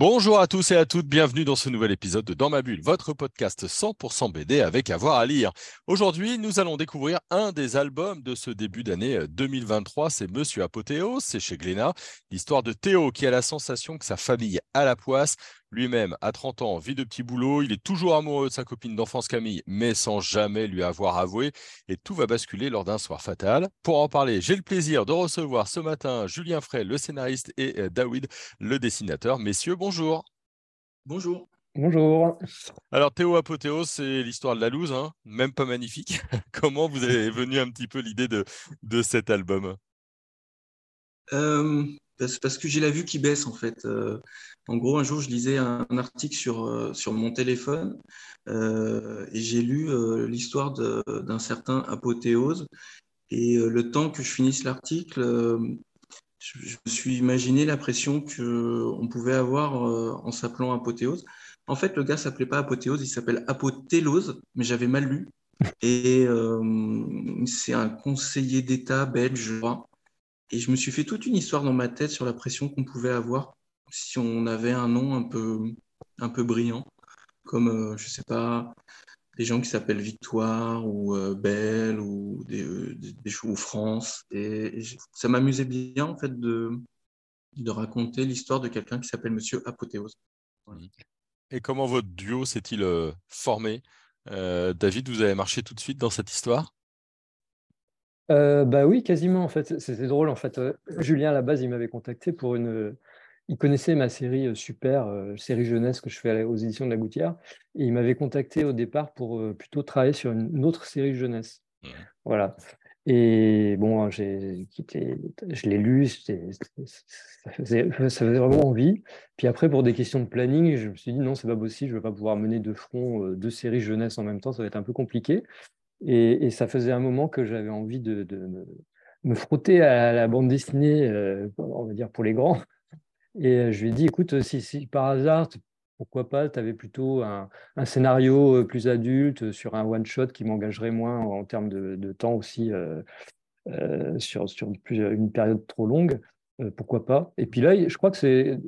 Bonjour à tous et à toutes, bienvenue dans ce nouvel épisode de Dans ma bulle, votre podcast 100% BD avec avoir à lire. Aujourd'hui, nous allons découvrir un des albums de ce début d'année 2023, c'est Monsieur Apothéos, c'est chez Glénat, l'histoire de Théo qui a la sensation que sa famille a la poisse, lui-même, à 30 ans, vit de petits boulots, il est toujours amoureux de sa copine d'enfance Camille, mais sans jamais lui avoir avoué, et tout va basculer lors d'un soir fatal. Pour en parler, j'ai le plaisir de recevoir ce matin Julien Frey, le scénariste, et euh, David, le dessinateur. Messieurs, bonjour. Bonjour. Bonjour. Alors Théo Apothéos, c'est l'histoire de la loose, hein même pas magnifique. Comment vous avez venu un petit peu l'idée de, de cet album? Euh, parce, que j'ai la vue qui baisse en fait. Euh, en gros, un jour, je lisais un, article sur, euh, sur mon téléphone euh, et j'ai lu l'histoire d'un certain apothéose. Et le temps que je finisse l'article, je, me suis imaginé la pression qu'on pouvait avoir en s'appelant apothéose. En fait, le gars s'appelait pas apothéose, il s'appelle apotélose, mais j'avais mal lu. Et c'est un conseiller d'État belge, je crois, et je me suis fait toute une histoire dans ma tête sur la pression qu'on pouvait avoir si on avait un nom un peu, un peu brillant, comme, euh, je sais pas, des gens qui s'appellent Victoire ou euh, Belle ou des, euh, des, ou France. Et, ça m'amusait bien, en fait, de, de raconter l'histoire de quelqu'un qui s'appelle Monsieur Apothéose. Et comment votre duo s'est-il formé? David, vous avez marché tout de suite dans cette histoire? Euh, bah oui, quasiment en fait. C'était drôle en fait. Euh, Julien à la base, il m'avait contacté pour une. Il connaissait ma série euh, super, série jeunesse que je fais aux éditions de la Gouttière, et il m'avait contacté au départ pour plutôt travailler sur une, autre série jeunesse. Mmh. Voilà. Et bon, j'ai quitté, je l'ai lu, ça faisait, ça faisait vraiment envie. Puis après, pour des questions de planning, je me suis dit non, c'est pas possible, je ne vais pas pouvoir mener de front deux séries jeunesse en même temps, ça va être un peu compliqué. Et, ça faisait un moment que j'avais envie de, me, frotter à la bande dessinée, euh, on va dire pour les grands. Et euh, je lui ai dit, écoute, si, par hasard, pourquoi pas, tu avais plutôt un, scénario euh, plus adulte sur un one-shot qui m'engagerait moins en, termes de, temps aussi sur, sur une période trop longue, pourquoi pas Et puis là, je crois que c'est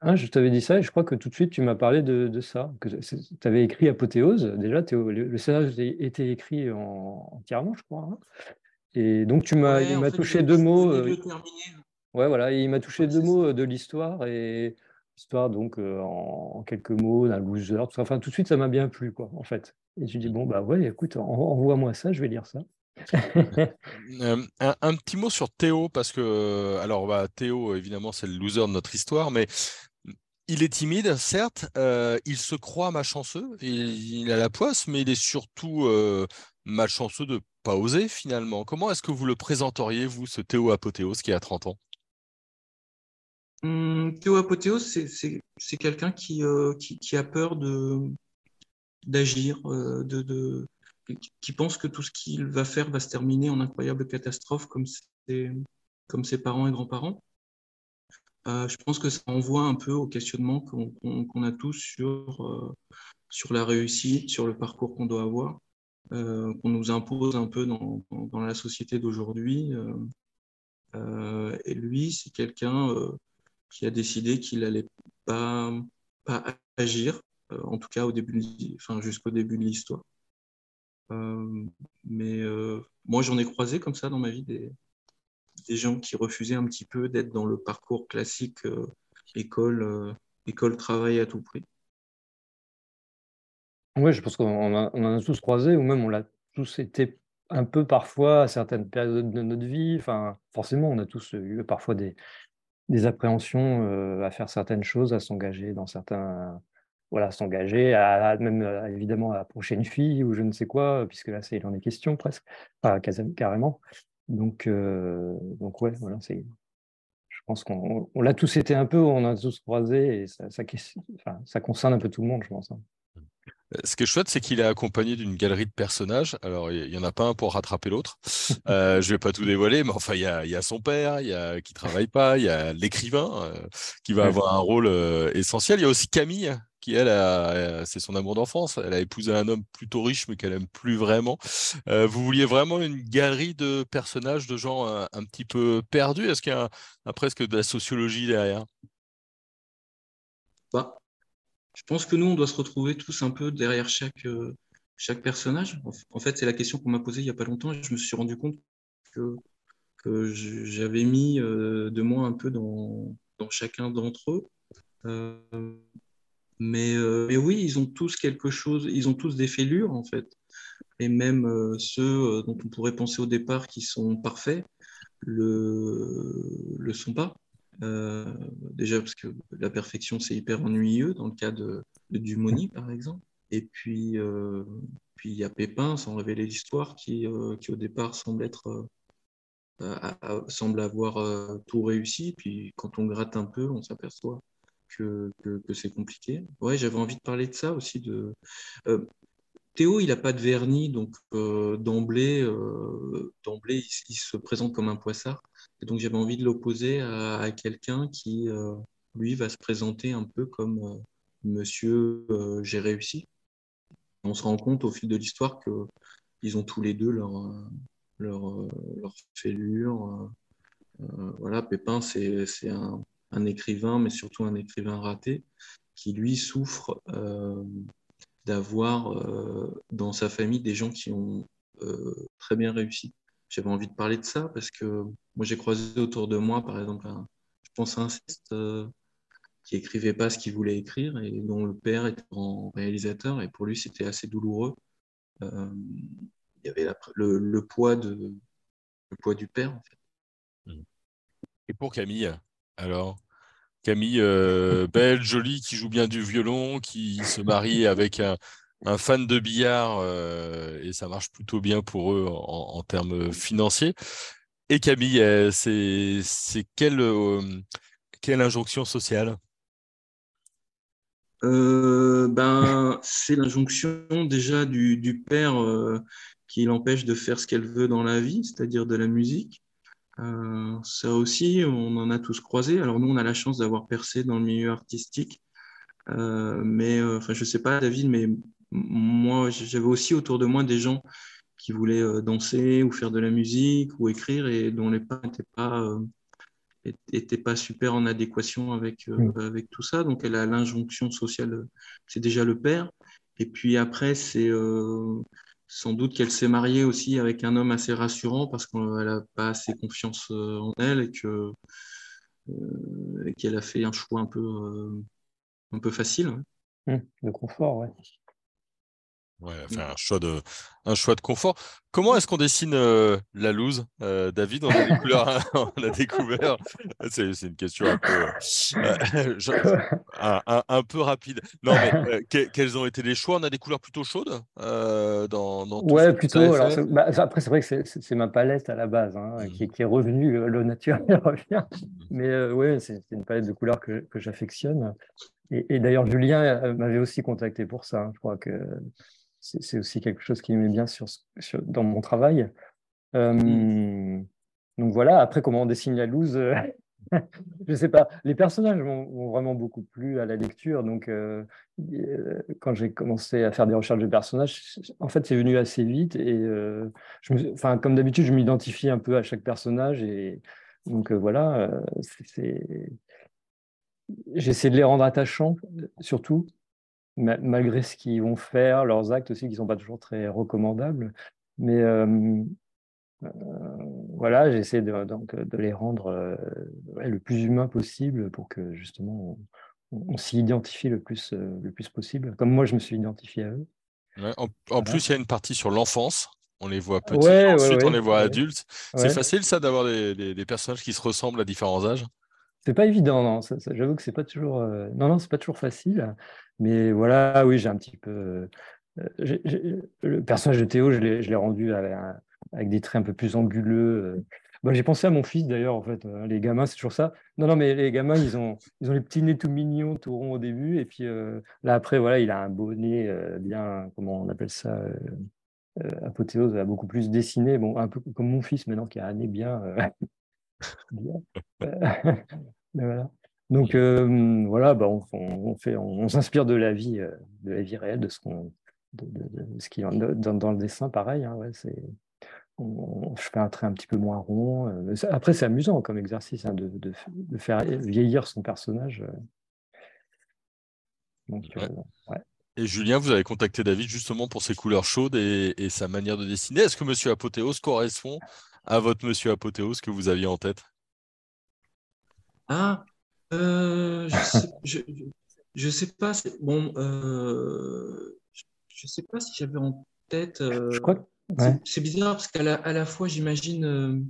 Hein, je t'avais dit ça et je crois que tout de suite tu m'as parlé de, ça. Tu avais écrit Apothéose, déjà le, scénario était écrit entièrement, je crois. Hein. Et donc tu m'as, il m'a touché deux mots. Euh, ouais, voilà, il m'a touché deux mots euh, de l'histoire et l'histoire donc euh, en, quelques mots d'un loser. Tout, enfin, tout de suite ça m'a bien plu quoi, en fait. Et tu dis bon bah ouais, écoute, envoie-moi ça, je vais lire ça. un, petit mot sur Théo, parce que, alors, bah, Théo, évidemment, c'est le loser de notre histoire, mais il est timide, certes, euh, il se croit malchanceux, il, a la poisse, mais il est surtout euh, malchanceux de pas oser finalement. Comment est-ce que vous le présenteriez, vous, ce Théo Apothéos qui a 30 ans? Hum, Théo Apothéos, c'est quelqu'un qui, euh, a peur d'agir, de, qui pense que tout ce qu'il va faire va se terminer en incroyable catastrophe comme ses parents et grands-parents. Euh, je pense que ça envoie un peu au questionnement qu'on a tous sur, euh, sur la réussite, sur le parcours qu'on doit avoir, euh, qu'on nous impose un peu dans, la société d'aujourd'hui. et lui, c'est quelqu'un qui a décidé qu'il n'allait pas, agir, en tout cas jusqu'au début de l'histoire. mais moi, j'en ai croisé comme ça dans ma vie des, des gens qui refusaient un petit peu d'être dans le parcours classique euh, école, euh, école, travail à tout prix. Oui, je pense qu'on en a tous croisé, ou même on l'a tous été un peu parfois à certaines périodes de notre vie. Enfin, forcément, on a tous eu parfois des, des appréhensions euh, à faire certaines choses, à s'engager dans certains. Voilà, s'engager, à, même évidemment à approcher une fille ou je ne sais quoi, puisque là, il en est question presque, pas carrément. Donc, euh, donc ouais, voilà, c'est. Je pense qu'on l'a tous été un peu, on a tous croisé et ça, ça, ça, concerne un peu tout le monde, je pense. Hein. Ce qui est chouette, c'est qu'il est accompagné d'une galerie de personnages. Alors, il n'y en a pas un pour rattraper l'autre. Euh, je ne vais pas tout dévoiler, mais enfin, il y a, son père il y a, qui ne travaille pas, il y a l'écrivain euh, qui va avoir un rôle euh, essentiel. Il y a aussi Camille, qui, elle, c'est son amour d'enfance. Elle a épousé un homme plutôt riche, mais qu'elle aime plus vraiment. vous vouliez vraiment une galerie de personnages, de gens un, petit peu perdus? Est-ce qu'il y a, presque de la sociologie derrière? Bah, je pense que nous, on doit se retrouver tous un peu derrière chaque, euh, chaque personnage. En fait, c'est la question qu'on m'a posée il n'y a pas longtemps je me suis rendu compte que, j'avais mis euh, de moi un peu dans chacun d'entre eux. Euh, mais, oui, ils ont tous quelque chose, ils ont tous des fêlures en fait. Et même ceux dont on pourrait penser au départ qui sont parfaits le, le sont pas. Euh, déjà parce que la perfection, c'est hyper ennuyeux dans le cas de, de Dumoni, par exemple. Et puis, euh, puis il y a Pépin, sans révéler l'histoire, qui, euh, qui au départ semble être semble avoir tout réussi. Puis quand on gratte un peu, on s'aperçoit que, que, que c'est compliqué. Ouais, j'avais envie de parler de ça aussi. De, Théo, il n'a pas de vernis, donc d'emblée, d'emblée, il, se présente comme un poissard. Et donc j'avais envie de l'opposer à, quelqu'un qui, euh, lui, va se présenter un peu comme euh, Monsieur euh, J'ai réussi. On se rend compte au fil de l'histoire qu'ils ont tous les deux leur, leur, leur fêlure. voilà, Pépin, c'est un, un, écrivain, mais surtout un écrivain raté, qui lui souffre d'avoir dans sa famille des gens qui ont très bien réussi j'avais envie de parler de ça parce que moi j'ai croisé autour de moi, par exemple, je pense à un ceste euh, qui écrivait pas ce qu'il voulait écrire et dont le père était en réalisateur et pour lui c'était assez douloureux. Euh, il y avait le, poids le poids du père en fait. Et pour Camille, alors Camille, euh, belle, jolie, qui joue bien du violon, qui se marie avec un, un fan de billard euh, et ça marche plutôt bien pour eux en, termes financiers. Et Camille, euh, c'est quelle, quelle injonction sociale? Ben, C'est l'injonction déjà du, du père qui l'empêche de faire ce qu'elle veut dans la vie, c'est-à-dire de la musique. Ça aussi, on en a tous croisé. Alors nous, on a la chance d'avoir percé dans le milieu artistique. mais enfin, je sais pas, David, mais moi, j'avais aussi autour de moi des gens qui voulaient euh, danser ou faire de la musique ou écrire et dont les pas n'étaient pas, euh, pas super en adéquation avec, euh, avec tout ça. Donc, elle a l'injonction sociale, c'est déjà le père. Et puis après, c'est sans doute qu'elle s'est mariée aussi avec un homme assez rassurant parce qu'elle n'a pas assez confiance en elle et que qu'elle a fait un choix un peu, peu facile. Mm. De confort, ouais. Ouais, enfin, un choix de, un choix de confort. Comment est-ce qu'on dessine euh, la loose, euh, David? On a, des couleurs, on a découvert. C'est, une question un peu, euh, un, peu rapide. Non, mais quels ont été les choix? On a des couleurs plutôt chaudes dans, dans Ouais, plutôt. Alors, bah, après, c'est vrai que c'est, ma palette à la base hein, mmh. qui, qui, est revenue. Le naturel revient. Mmh. Mais ouais, c'est, une palette de couleurs que, que j'affectionne. Et, d'ailleurs, Julien m'avait aussi contacté pour ça. Hein. Je crois que c'est aussi quelque chose qui m'aimait bien sur, dans mon travail. Mmh. Donc voilà, après, comment on dessine la loose euh, Je ne sais pas. Les personnages m'ont vraiment beaucoup plu à la lecture. Donc, euh, euh, quand j'ai commencé à faire des recherches de personnages, en fait, c'est venu assez vite. Et je me, enfin, comme d'habitude, je m'identifie un peu à chaque personnage. Et donc, voilà, j'essaie de les rendre attachants, surtout malgré ce qu'ils vont faire, leurs actes aussi qui ne sont pas toujours très recommandables. Mais euh, euh, voilà, j'essaie de, donc, de les rendre euh, le plus humain possible pour que justement on, s'y identifie le plus, le plus possible, comme moi je me suis identifié à eux. en, plus, il y a une partie sur l'enfance. On les voit petits, ensuite on les voit adultes. C'est facile ça d'avoir des, des, personnages qui se ressemblent à différents âges? C'est pas évident, non. J'avoue que c'est pas toujours. Non, non, c'est pas toujours facile. Mais voilà, oui, j'ai un petit peu. Euh, le personnage de Théo, je l'ai rendu avec, des traits un peu plus anguleux. Bah, j'ai pensé à mon fils d'ailleurs, en fait. Euh, les gamins, c'est toujours ça. Non, non, mais les gamins, ils ont, ils ont les petits nez tout mignons, tout ronds au début. Et puis euh, là, après, voilà, il a un beau nez euh, bien, comment on appelle ça Apothéose, beaucoup plus dessiné. Bon, un peu comme mon fils maintenant, qui a un nez bien. voilà. Donc voilà, bah, on, on, fait, on, s'inspire de la vie, de la vie réelle, de ce qu'on, de, ce qui dans, dans, le dessin, pareil. Hein, ouais, c'est je fais un trait un petit peu moins rond. Euh, après, c'est amusant comme exercice hein, de, faire vieillir son personnage. Euh. Euh, et Julien, vous avez contacté David justement pour ses couleurs chaudes et, sa manière de dessiner. Est-ce que Monsieur Apothéose correspond à votre Monsieur Apothéose que vous aviez en tête? Ah, je sais, je, sais pas. Bon, je sais pas si j'avais en tête. Je crois c'est bizarre parce qu'à la, à la fois, j'imagine, euh,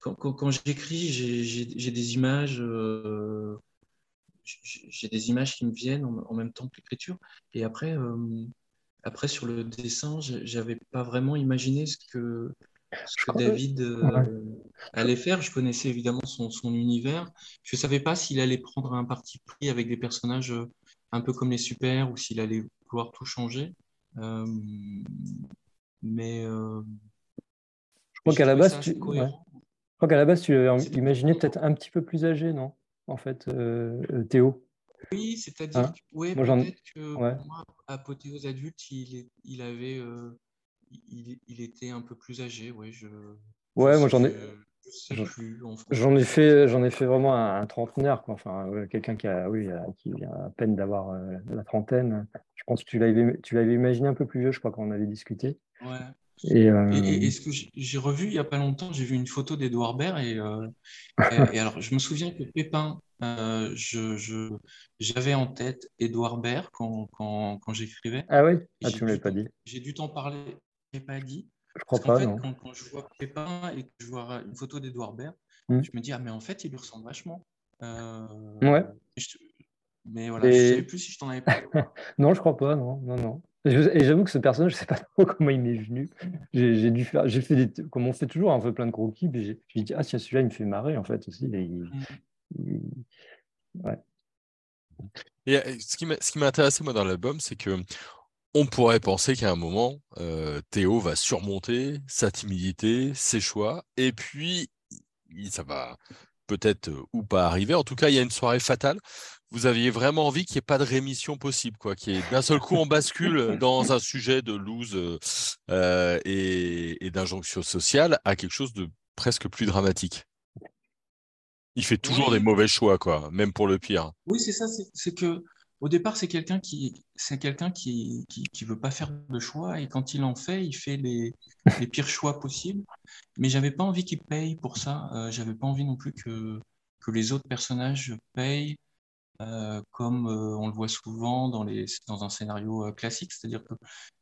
quand, quand, j'écris, j'ai des images, euh, j'ai des images qui me viennent en, même temps que l'écriture. Et après, euh, après, sur le dessin, j'avais pas vraiment imaginé ce que, ce que David allait faire. Je connaissais évidemment son, son univers. Je savais pas s'il allait prendre un parti pris avec des personnages un peu comme les super ou s'il allait vouloir tout changer. Mais euh, je crois qu'à la base, tu, je crois qu'à la base, tu l'avais imaginé peut-être un petit peu plus âgé, non En fait, euh, euh, Théo? Oui, c'est-à-dire hein? que, peut-être que moi, apothéose adulte, il, il avait, il, il, était un peu plus âgé. Ouais, je, ouais moi j'en ai. J'en ai fait, j'en ai fait vraiment un, trentenaire, quoi. Enfin, quelqu'un qui a, oui, qui vient à peine d'avoir la trentaine. Je pense que tu l'avais, tu l'avais imaginé un peu plus vieux, je crois, quand on avait discuté. Ouais. Et, euh, ce que j'ai revu il n'y a pas longtemps, j'ai vu une photo d'Edouard Baird euh, et, et, alors je me souviens que Pépin, euh, je, j'avais en tête Edouard Baird quand, quand, quand j'écrivais. Ah oui? Ah, Tu ne l'avais pas dit. J'ai dû t'en parler, l'ai pas dit. Je crois pas. En fait, non. Quand, quand, je vois Pépin et que je vois une photo d'Edouard Baird, hmm. je me dis, ah mais en fait, il lui ressemble vachement. ouais. Mais voilà, je ne savais plus si je t'en avais parlé. non, je crois pas, non, non, non. Et j'avoue que ce personnage, je ne sais pas trop comment il m'est venu. J'ai dû faire, j'ai fait des, comme on fait toujours, un peu plein de croquis, puis j'ai dit, ah tiens, celui-là, il me fait marrer, en fait, aussi. Et, mmh. ouais. et euh, ce qui m'a intéressé, moi, dans l'album, c'est que on pourrait penser qu'à un moment, euh, Théo va surmonter sa timidité, ses choix, et puis ça va peut-être euh, ou pas arriver. En tout cas, il y a une soirée fatale vous aviez vraiment envie qu'il n'y ait pas de rémission possible, quoi, qui d'un seul coup on bascule dans un sujet de loose euh, et, d'injonction sociale à quelque chose de presque plus dramatique. Il fait toujours des mauvais choix, quoi, même pour le pire. Oui, c'est ça. C'est que au départ, c'est quelqu'un qui, c'est quelqu'un qui, qui, veut pas faire de choix et quand il en fait, il fait les, les pires choix possibles. Mais j'avais pas envie qu'il paye pour ça. Euh, j'avais pas envie non plus que que les autres personnages payent euh, comme euh, on le voit souvent dans, les, dans un scénario euh, classique, c'est-à-dire que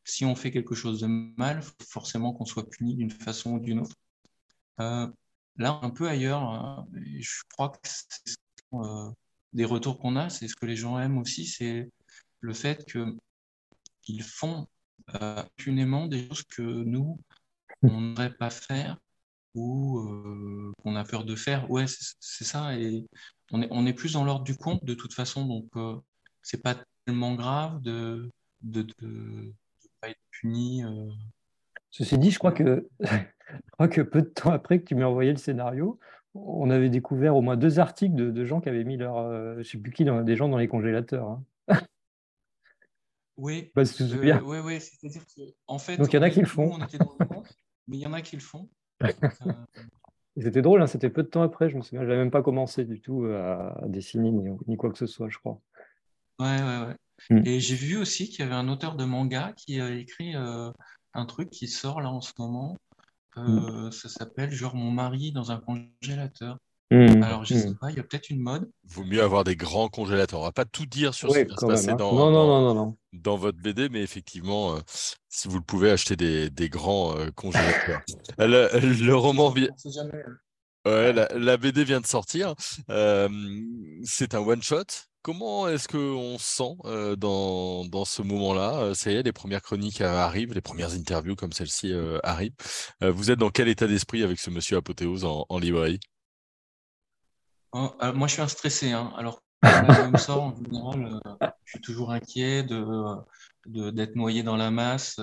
si on fait quelque chose de mal, forcément qu'on soit puni d'une façon ou d'une autre. là, un peu ailleurs, hein, je crois que c'est des retours qu'on a, c'est ce que les gens aiment aussi, c'est le fait qu'ils font impunément des choses que nous, on n'aurait pas faire ou qu'on a peur de faire. Ouais, c'est ça. Et on est, on est plus dans l'ordre du compte de toute façon, donc euh, c'est pas tellement grave de de, de, pas être puni. Euh. Ceci dit, je crois, que, je crois que peu de temps après que tu m'aies envoyé le scénario, on avait découvert au moins deux articles de, de gens qui avaient mis leur, euh, je sais plus qui, dans, des gens dans les congélateurs. Hein. Oui, bah, euh, oui, oui, c'est-à-dire qu'en fait, donc il y en a qui le font. mais il y en a qui le font. C'était drôle, hein, c'était peu de temps après, je me souviens, je n'avais même pas commencé du tout euh, à dessiner ni, quoi que ce soit, je crois. Ouais, ouais, ouais. Hmm. Et j'ai vu aussi qu'il y avait un auteur de manga qui a écrit euh, un truc qui sort là en ce moment. Hmm. Euh, ça s'appelle genre Mon mari dans un congélateur. Hmm. Alors, je ne sais pas, il y a peut-être une mode. Vaut mieux avoir des grands congélateurs. On va pas tout dire sur ce qui va se passer hein. dans, non, non, non, dans, votre BD, mais effectivement, si vous le pouvez, acheter des, des grands congélateurs. le, roman vient. Ouais, la, BD vient de sortir. c'est un one-shot. Comment est-ce qu'on se sent dans, dans, ce moment-là? Ça y est, les premières chroniques arrivent, les premières interviews comme celle-ci arrivent. vous êtes dans quel état d'esprit avec ce monsieur Apothéose en, librairie? Moi, je suis un stressé. Hein. Alors, quand sort, en général, je suis toujours inquiet de d'être noyé dans la masse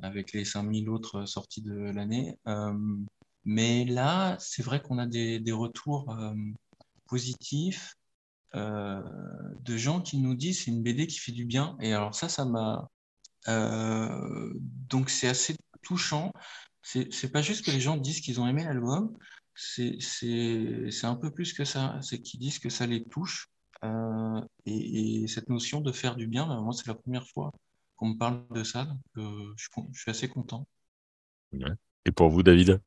avec les 5000 autres sorties de l'année. mais là, c'est vrai qu'on a des, des retours positifs euh, de gens qui nous disent c'est une BD qui fait du bien. Et alors ça, ça m'a... Euh, donc c'est assez touchant. C'est pas juste que les gens disent qu'ils ont aimé l'album, c'est un peu plus que ça. C'est qu'ils disent que ça les touche. Euh, et, cette notion de faire du bien, ben, moi, c'est la première fois qu'on me parle de ça. Donc, je, je, suis assez content. Et pour vous, David?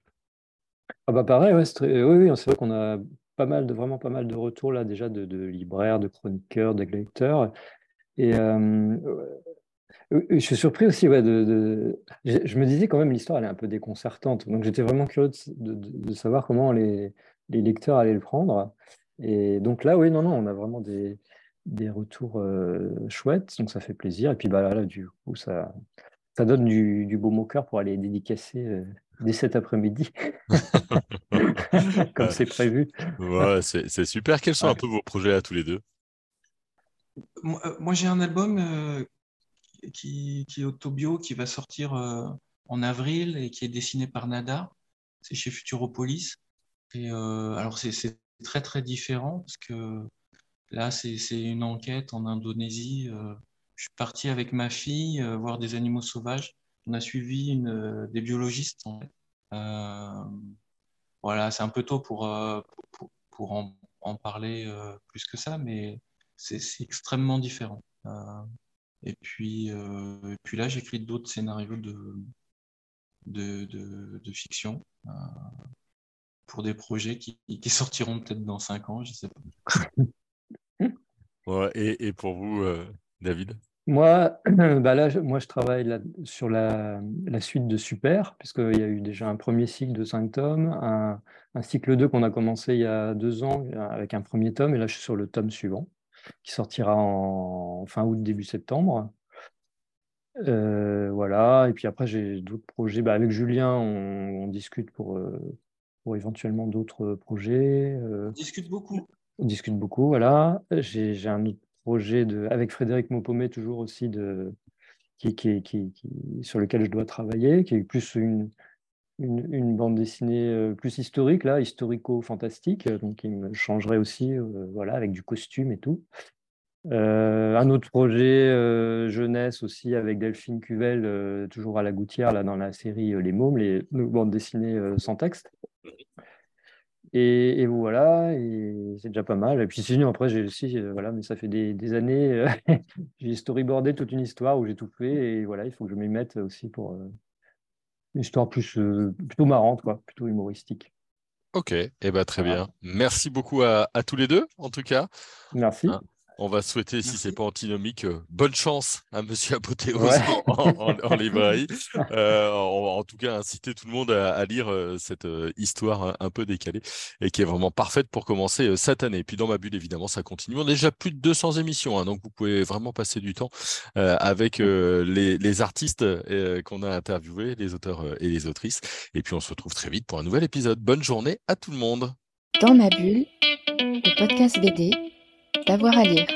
Ah bah pareil, ouais, oui, oui c'est vrai qu'on a pas mal de, vraiment pas mal de retours là déjà de, libraires, de chroniqueurs, de lecteurs. Et euh, je suis surpris aussi, ouais, de, je, me disais quand même l'histoire elle est un peu déconcertante, donc j'étais vraiment curieux de, savoir comment les, les, lecteurs allaient le prendre. Et donc là, oui, non, non, on a vraiment des, des retours euh, chouettes, donc ça fait plaisir. Et puis bah, là, du coup, ça, ça donne du, beau cœur pour aller dédicacer euh, dès cet après-midi, comme c'est prévu. Ouais, c'est super. Quels sont un peu vos projets à tous les deux? Moi, euh, j'ai un album euh, qui, qui, est autobio, qui va sortir euh, en avril et qui est dessiné par Nada. C'est chez Futuropolis. Et, alors, c'est très, très différent parce que là, c'est une enquête en Indonésie. je suis parti avec ma fille voir des animaux sauvages on a suivi une, euh, des biologistes. Euh, voilà, c'est un peu tôt pour, euh, pour, en, parler plus que ça, mais c'est extrêmement différent. et, puis, puis là, j'écris d'autres scénarios de, de, de, fiction pour des projets qui, sortiront peut-être dans cinq ans, je ne sais pas. et, et, pour vous, David? Moi, bah là, moi, je travaille sur la, suite de Super, puisqu'il y a eu déjà un premier cycle de cinq tomes, un, cycle 2 qu'on a commencé il y a deux ans avec un premier tome, et là, je suis sur le tome suivant, qui sortira en fin août, début septembre. Euh, voilà, et puis après, j'ai d'autres projets. Bah, avec Julien, on, discute pour, euh, pour éventuellement d'autres projets. Euh. on discute beaucoup. On discute beaucoup, voilà. J'ai un autre avec Frédéric Maupomet, toujours aussi, de, qui, qui, sur lequel je dois travailler, qui est plus une, une, bande dessinée euh, plus historique, là, historico-fantastique, donc qui me changerait aussi, euh, voilà, avec du costume et tout. Euh, un autre projet jeunesse aussi avec Delphine Cuvel, toujours à la gouttière, là, dans la série Les Mômes, les bandes dessinées sans texte. Et, voilà, et c'est déjà pas mal. Et puis sinon, après, j'ai aussi, euh, voilà, mais ça fait des, années, euh, j'ai storyboardé toute une histoire où j'ai tout fait, et voilà, il faut que je m'y mette aussi pour euh, une histoire plus, plutôt marrante, quoi, plutôt humoristique. Ok, et eh ben, très bien. Merci beaucoup à, tous les deux, en tout cas. Merci. Hein, on va souhaiter, si c'est pas antinomique, euh, bonne chance à Monsieur Apothéose en, librairie. Euh, en, tout cas, inciter tout le monde à, lire euh, cette histoire un, peu décalée et qui est vraiment parfaite pour commencer cette année. Et puis dans ma bulle, évidemment, ça continue. On a déjà plus de 200 émissions, hein, donc vous pouvez vraiment passer du temps avec les, les, artistes qu'on a interviewés, les auteurs et les autrices. Et puis on se retrouve très vite pour un nouvel épisode. Bonne journée à tout le monde. Dans ma bulle, le podcast BD d'avoir à lire.